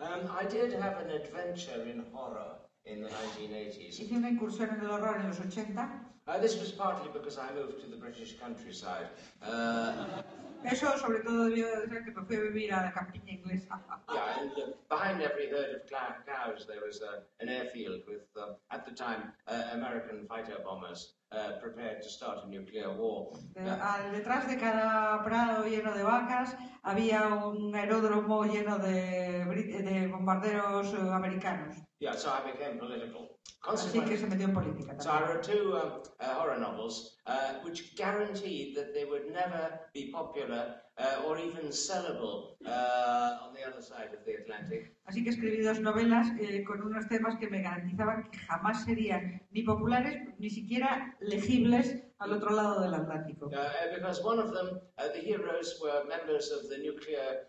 Um, I did have an adventure in horror in the 1980s. Hice una incursión en el horror en los 80. Uh, this was partly because I moved to the British countryside. Uh, Eso sobre todo debió de ser que me fui a vivir a la campiña inglesa. Yeah, and uh, behind every herd of cows there was uh, an airfield with, uh, at the time, uh, American fighter bombers uh, prepared to start a nuclear war. Al- detrás de cada prado lleno de vacas había un aeródromo lleno de, de bombarderos eh, americanos. Yeah, so I became political. Así que se metió en política so I wrote two um, uh, horror novels, uh, which guaranteed that they would never be popular uh, or even sellable uh, on the other side of the Atlantic. Así que escribí dos novelas eh, con unos temas que me garantizaban que jamás serían ni populares ni siquiera legibles al otro lado del Atlántico. Uh, because one of them, uh, the heroes were members of the nuclear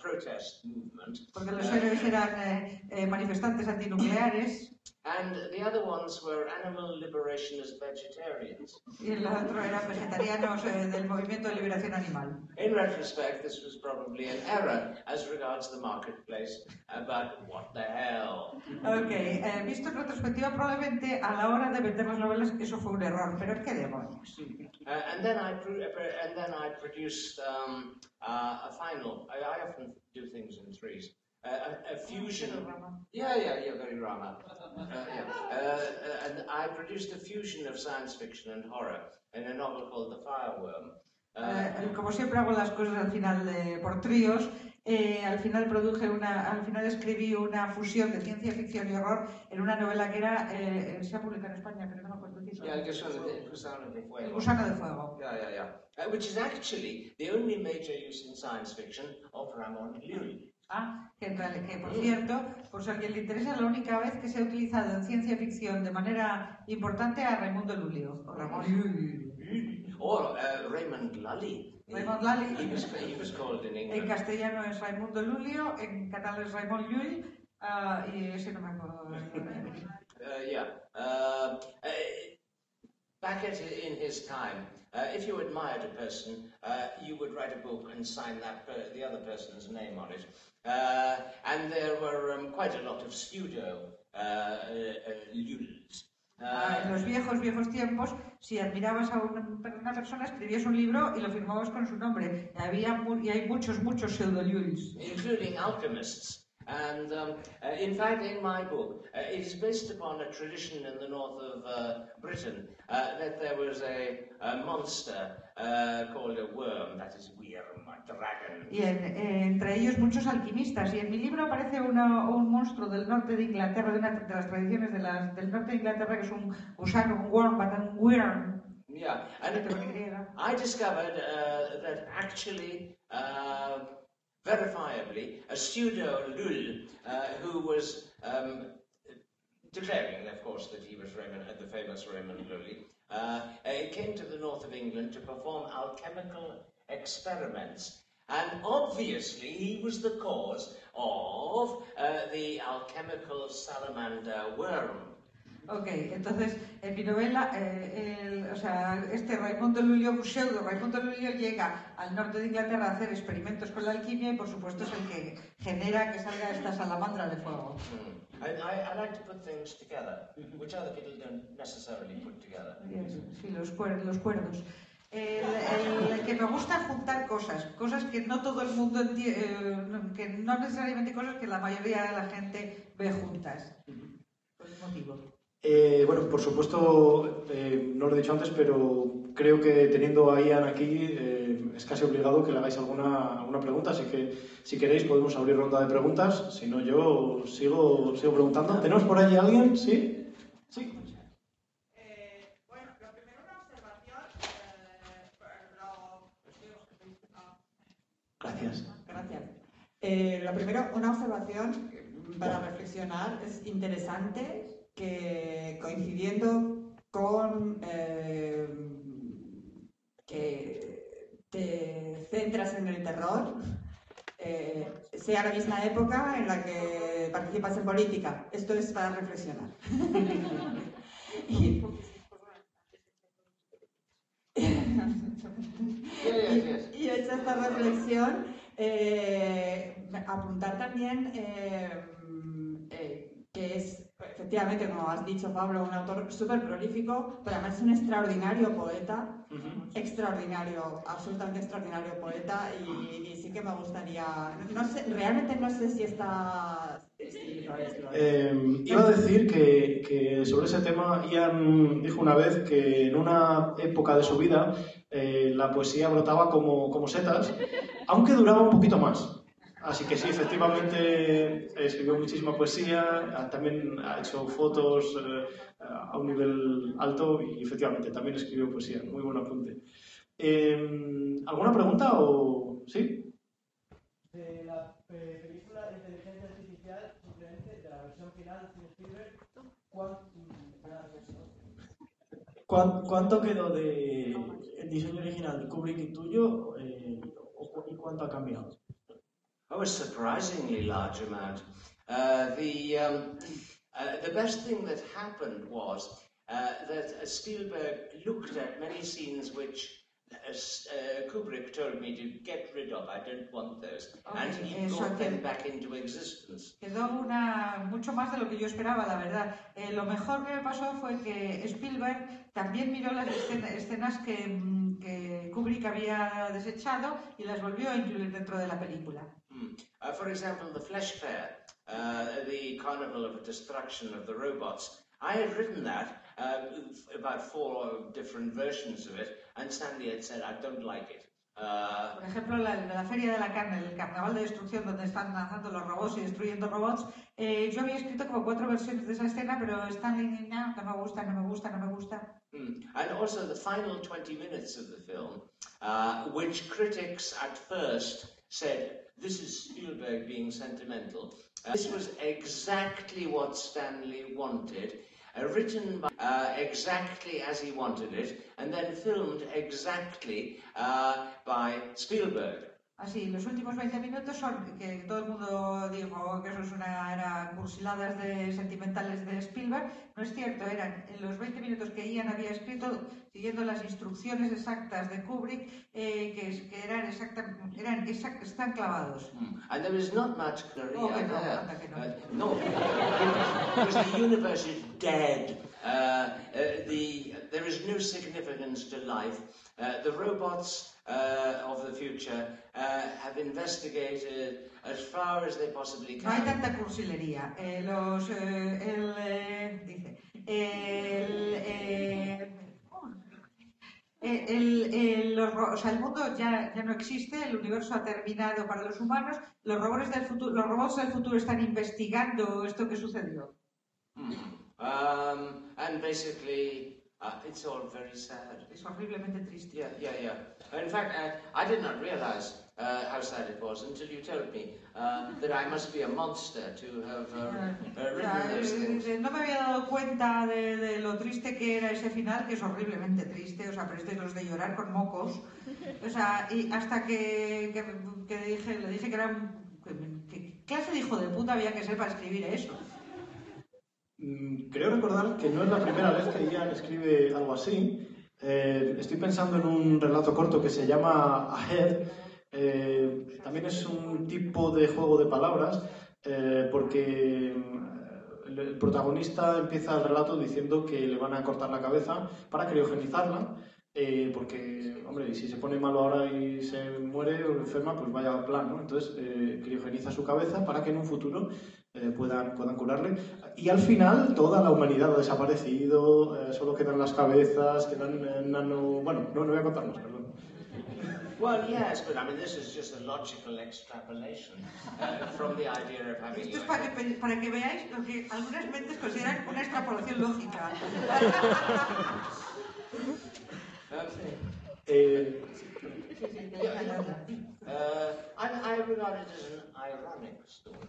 protest movement, Porque los héroes eran eh, eh, manifestantes antinucleares and the other ones were animal liberationist vegetarians. y el otro eran vegetarianos eh, del movimiento de liberación animal. In retrospect, this was probably an error as regards the marketplace, but what the hell? Ok, eh, visto en retrospectiva, probablemente a la hora de vender las novelas eso fue un error, pero ¿qué demonios? Uh, and then I uh, and then I produced um, uh, a final. I, I often do things in threes. Uh, a, a fusion. Yeah, yeah, yeah, very Rama. Uh, yeah. Uh, and I produced a fusion of science fiction and horror in a novel called The Fireworm. Eh, Uh, como siempre hago las cosas al final de- por tríos, eh, al final produje una, al final escribí una fusión de ciencia ficción y horror en una novela que era, eh, se ha publicado en España, pero no me acuerdo el título. yeah, one of the- Gusano de El Fuego. gusano de fuego. Yeah, yeah, yeah. Uh, which is actually the only major use in science fiction of Ramon Llull. Ah, que, que por cierto, por si a alguien le interesa, la única vez que se ha utilizado en ciencia ficción de manera importante a Raimundo Lulio. O Ramón. Or uh, Raymond Lully. Raymond Lully. He was, he was called in En castellano es Raimundo Lulio, en catalán es Raimon Llull, ah, y ese no me acuerdo. Uh, yeah. Uh, uh, back at, in his time, uh, if you admired a person, uh, you would write a book and sign that per- the other person's name on it. Uh, and there were um, quite a lot of pseudo uh, uh, Lulls. Ah, en los viejos, viejos tiempos, si admirabas a una, una persona, escribías un libro y lo firmabas con su nombre. Había y hay muchos, muchos pseudolulls. including alchemists. And um, uh, in fact, in my book, uh, it is based upon a tradition in the north of uh, Britain uh, that there was a, a monster uh, called a worm, that is Wyrm, a dragon. Y en- eh, entre ellos muchos alquimistas. Y en mi libro aparece una- un monstruo del norte de Inglaterra, de una de las tradiciones de las- del norte de Inglaterra, que es un gusano, un worm, but un worm. Yeah, and. I discovered uh, that actually, uh, verifiably, a pseudo Lul uh, who was um, declaring, of course, that he was Raymond, the famous Raymond Lully, uh, uh, came to the north of England to perform alchemical experiments. And obviously, he was the cause of uh, the alchemical salamander worm. Ok, entonces en mi novela, eh, el- o sea, este Raimundo Lulio, pseudo Raimundo Lulio llega al norte de Inglaterra a hacer experimentos con la alquimia y por supuesto es el que genera que salga esta salamandra de fuego. Hmm. I, I, I like to put things together, which other people don't necessarily put together. Yes, Sí, los, cuer- los cuerdos. El, el- el que me gusta juntar cosas, cosas que no todo el mundo entiende, que no necesariamente cosas que la mayoría de la gente ve juntas. Por ese motivo. Eh, bueno, por supuesto, eh, no lo he dicho antes, pero creo que teniendo a Ian aquí eh, es casi obligado que le hagáis alguna, alguna pregunta, así que si queréis podemos abrir ronda de preguntas, si no yo sigo, sigo preguntando. ¿Tenemos por allí alguien? ¿Sí? Sí. Bueno, lo primero una observación. lo- Gracias. Gracias. Lo primero, una observación para reflexionar. Es interesante que coincidiendo con eh, que te centras en el terror, eh, sea la misma época en la que participas en política. Esto es para reflexionar. y, y hecha esta reflexión, eh, apuntar también eh, que es, efectivamente, como has dicho, Pablo, un autor súper prolífico, pero además es un extraordinario poeta, extraordinario, absolutamente extraordinario poeta, y, y sí que me gustaría, no sé, realmente no sé si está... es, es. Eh, iba a decir que, que sobre ese tema Ian dijo una vez que en una época de su vida eh, la poesía brotaba como, como setas, aunque duraba un poquito más. Así que sí, efectivamente escribió muchísima poesía, también ha hecho fotos eh, a un nivel alto y efectivamente también escribió poesía. Muy buen apunte. Eh, ¿Alguna pregunta o sí? De la eh, película de inteligencia artificial, simplemente de la versión final de Spielberg, ¿cuánto, ¿cuánto quedó de el diseño original de Kubrick y tuyo eh, y cuánto ha cambiado? Oh, a surprisingly large amount. Uh, the, um, uh, the best thing that happened was uh, that Spielberg looked at many scenes which as uh, Kubrick told me to get rid of, I don't want those. Okay, and he brought them back into existence. Quedó una, mucho más de lo que yo esperaba, la verdad. Eh, lo mejor que me pasó fue que Spielberg también miró las escenas, escenas que, mm, que, Kubrick había desechado y las volvió a incluir dentro de la película. Uh, for example, the Flesh Fair, uh, the carnival of destruction of the robots. I had written that uh, about four different versions of it, and Stanley had said, I don't like it. Uh, Por ejemplo, la, la Feria de la Carne, el Carnaval de Destrucción, donde están lanzando los robots y destruyendo robots, eh, yo había escrito como cuatro versiones de esa escena, pero Stanley, no, no me gusta, no me gusta, no me gusta. Mm. And also the final 20 minutes of the film, uh, which critics at first said, this is Spielberg being sentimental. Uh, this was exactly what Stanley wanted. uh, written by, uh, exactly as he wanted it, and then filmed exactly uh, by Spielberg. Así, los últimos 20 minutos son que todo el mundo dijo que eso es una, eran cursiladas de sentimentales de Spielberg. No es cierto, eran en los 20 minutos que Ian había escrito, siguiendo las instrucciones exactas de Kubrick, eh, que, que, eran, exacta, eran exact, están clavados. Mm. And there is not much clarity oh, no, no. Uh, no, because the universe is dead. Uh, uh, the, there is no significance to life. Uh, the robots of the future uh, have investigated as far as they possibly can. No hay tanta cursilería. Eh, los, eh, el, eh, dice, el, el, el, los, o sea, el mundo ya, ya no existe, el universo ha terminado para los humanos, los robots del futuro, los robots del futuro están investigando esto que sucedió. Mm. Um, and basically Uh, it's all very sad. Es horriblemente triste. Yeah, yeah, yeah. In fact, uh, I did not realize uh, how sad it was until you told me uh, that I must be a monster to have uh, uh, written those things. No me había dado cuenta de, de, lo triste que era ese final, que es horriblemente triste, o sea, pero este los de llorar con mocos. O sea, y hasta que, que, que dije, le dije que era un... ¿Qué clase de hijo de puta había que ser para escribir eso? Mm, creo recordar que no es la primera vez que Ian escribe algo así. Eh, estoy pensando en un relato corto que se llama Ahead. Eh, también es un tipo de juego de palabras eh, porque el protagonista empieza el relato diciendo que le van a cortar la cabeza para criogenizarla. porque, hombre, si se pone malo ahora y se muere o enferma, pues vaya plan, ¿no? Entonces, criogeniza su cabeza para que en un futuro eh, puedan, puedan curarle. Y al final toda la humanidad ha desaparecido, eh, solo quedan las cabezas, quedan eh, nano... Bueno, no, no voy a contar más, perdón. Well, yes, but I mean, this is just a logical extrapolation uh, from the idea of having. Esto es para que, para que veáis lo que algunas mentes consideran una extrapolación lógica. eh, uh, I, I regard it as an ironic story.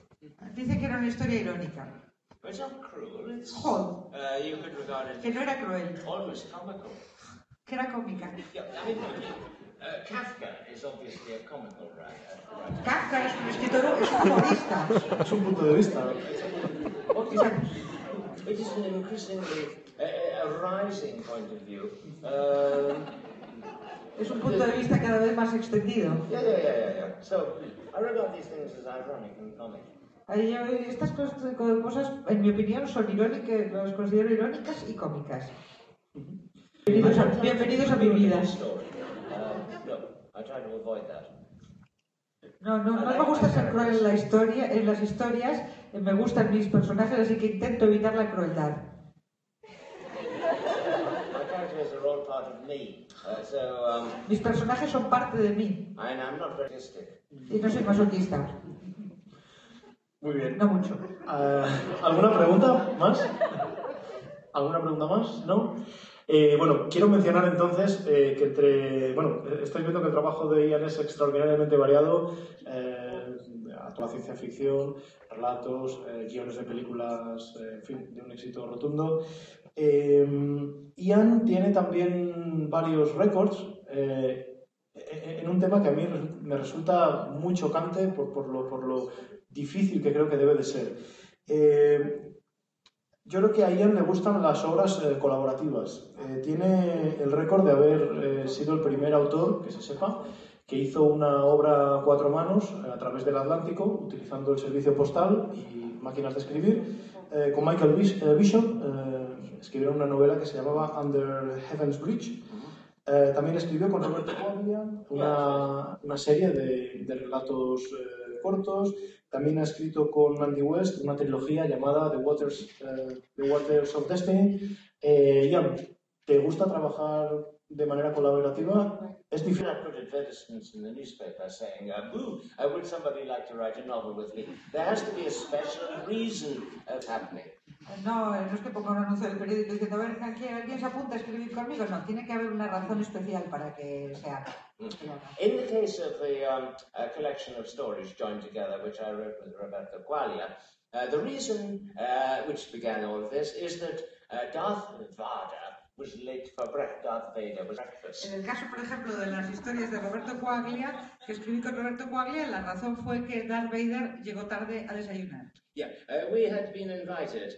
Dice que era una historia irónica. It's not cruel, it's, Jod. uh, you could regard it Que no era cruel, almost comical. que era cómica. Yeah, I mean, uh, Kafka is obviously a comical writer. writer. Kafka es un escritor, es un humorista. Es un punto de vista. It is an increasingly uh, a rising point of view. Um, Es un punto de vista cada vez más extendido. yeah, yeah, yeah, yeah, yeah. So I regard these things as ironic and comic. Estas cosas, en mi opinión, son irónicas, las considero irónicas y cómicas. Bienvenidos a, bienvenidos a mi vida. No, no, no me gusta ser cruel en la historia, en las historias, me gustan mis personajes, así que intento evitar la crueldad. Uh, um, mis personajes son parte de mí. Y no soy masoquista. Muy bien. No mucho. Ah, ¿Alguna pregunta más? ¿Alguna pregunta más? ¿No? Eh, bueno, quiero mencionar entonces eh, que entre. Bueno, estáis viendo que el trabajo de Ian es extraordinariamente variado. Eh, ciencia ficción, relatos, eh, guiones de películas, eh, en fin, de un éxito rotundo. Eh, Ian tiene también varios récords eh, en un tema que a mí me resulta muy chocante por, por lo, por lo difícil que creo que debe de ser. Eh, yo creo que a Ian le gustan las obras eh, colaborativas. Eh, tiene el récord de haber eh, sido el primer autor, que se sepa, que hizo una obra a cuatro manos eh, a través del Atlántico, utilizando el servicio postal y máquinas de escribir. Eh, con Michael Bis- Bishop escribieron una novela que se llamaba Under Heaven's Bridge. También escribió con Roberto Guardia una, una serie de, de relatos También ha escrito con Andy West una trilogía llamada The Waters, eh, The Waters of Destiny. Eh, ¿te gusta trabajar de manera colaborativa? Es the newspaper saying, uh, would somebody like to write a novel with me? There has to be a special reason happening. No, no es que ponga un anuncio del periódico diciendo, a ver, ¿quién, se apunta a escribir conmigo? No, tiene que haber una razón especial para que se haga. In the case of the um, uh, collection of stories joined together, which I wrote with Roberto Quaglia, uh, the reason uh, which began all of this is that uh, Darth Vader was late for breakfast. Darth Vader was breakfast. En el caso, por ejemplo, de las historias de Roberto Coaglia, que escribí con Roberto Coaglia, la razón fue que Darth Vader llegó tarde a desayunar. Yeah, uh, we had been invited,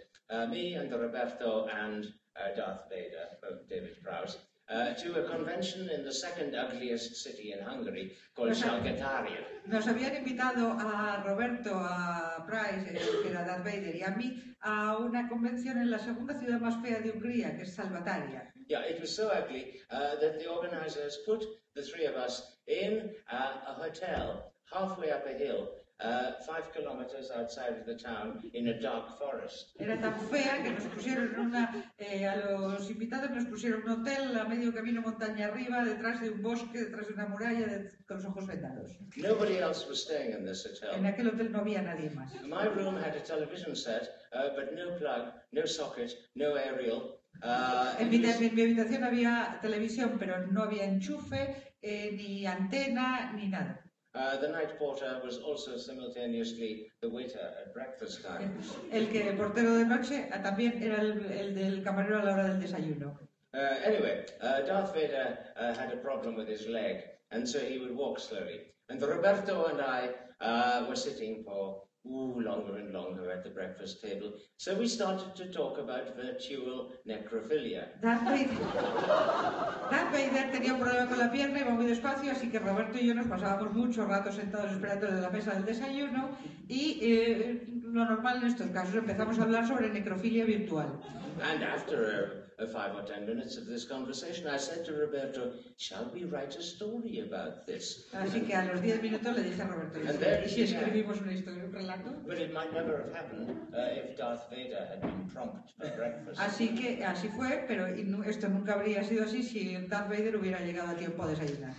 me and Roberto and uh, Darth Vader, uh, David Prowse, uh, to a convention in the second ugliest city in Hungary called. Shalgataria. Nos habían invitado a Roberto, a Price, que era Darth Vader, y a mí a una convención en la segunda ciudad más fea de Hungría, que es Salvataria. Yeah, it was so ugly uh, that the organizers put the three of us in uh, a hotel halfway up a hill, uh, five kilometers outside of the town in a dark forest. Era tan fea que nos pusieron una, eh, a los invitados nos pusieron un hotel a medio camino montaña arriba, detrás de un bosque, detrás de una muralla, de, con los ojos vendados. Nobody else was staying in this hotel. En aquel hotel no había nadie más. My room had a television set, uh, but no plug, no socket, no aerial. Uh, en, mi, en mi habitación había televisión, pero no había enchufe, eh, ni antena, ni nada. Uh, the night porter was also simultaneously the waiter at breakfast time. El que el portero de noche ah, también era el, el del camarero a la hora del desayuno. Uh, anyway, uh, Darth Vader uh, had a problem with his leg, and so he would walk slowly. And Roberto and I uh, were sitting for ooh, longer and longer at the breakfast table. So we started to talk about virtual necrophilia. Darth Vader tenía un problema con la pierna, iba muy despacio, así que Roberto y yo nos pasábamos muchos ratos sentados esperando en la mesa del desayuno y eh, lo normal en estos casos empezamos a hablar sobre necrofilia virtual. And after uh, five or ten minutes of this conversation, I said to Roberto, Shall we write a story about this? Así que a los 10 minutos le dije a Roberto, le dije, ¿y si escribimos una historia, un relato? But it might never have happened uh, if Darth Vader had been prompt for breakfast. Así que así fue, pero esto nunca habría sido así si Darth Vader hubiera llegado a tiempo a desayunar.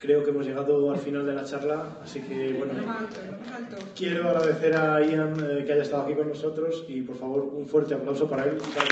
Creo que hemos llegado al final de la charla, así que bueno. Quiero agradecer a Ian eh, que haya estado aquí con nosotros y por favor un fuerte aplauso para él y para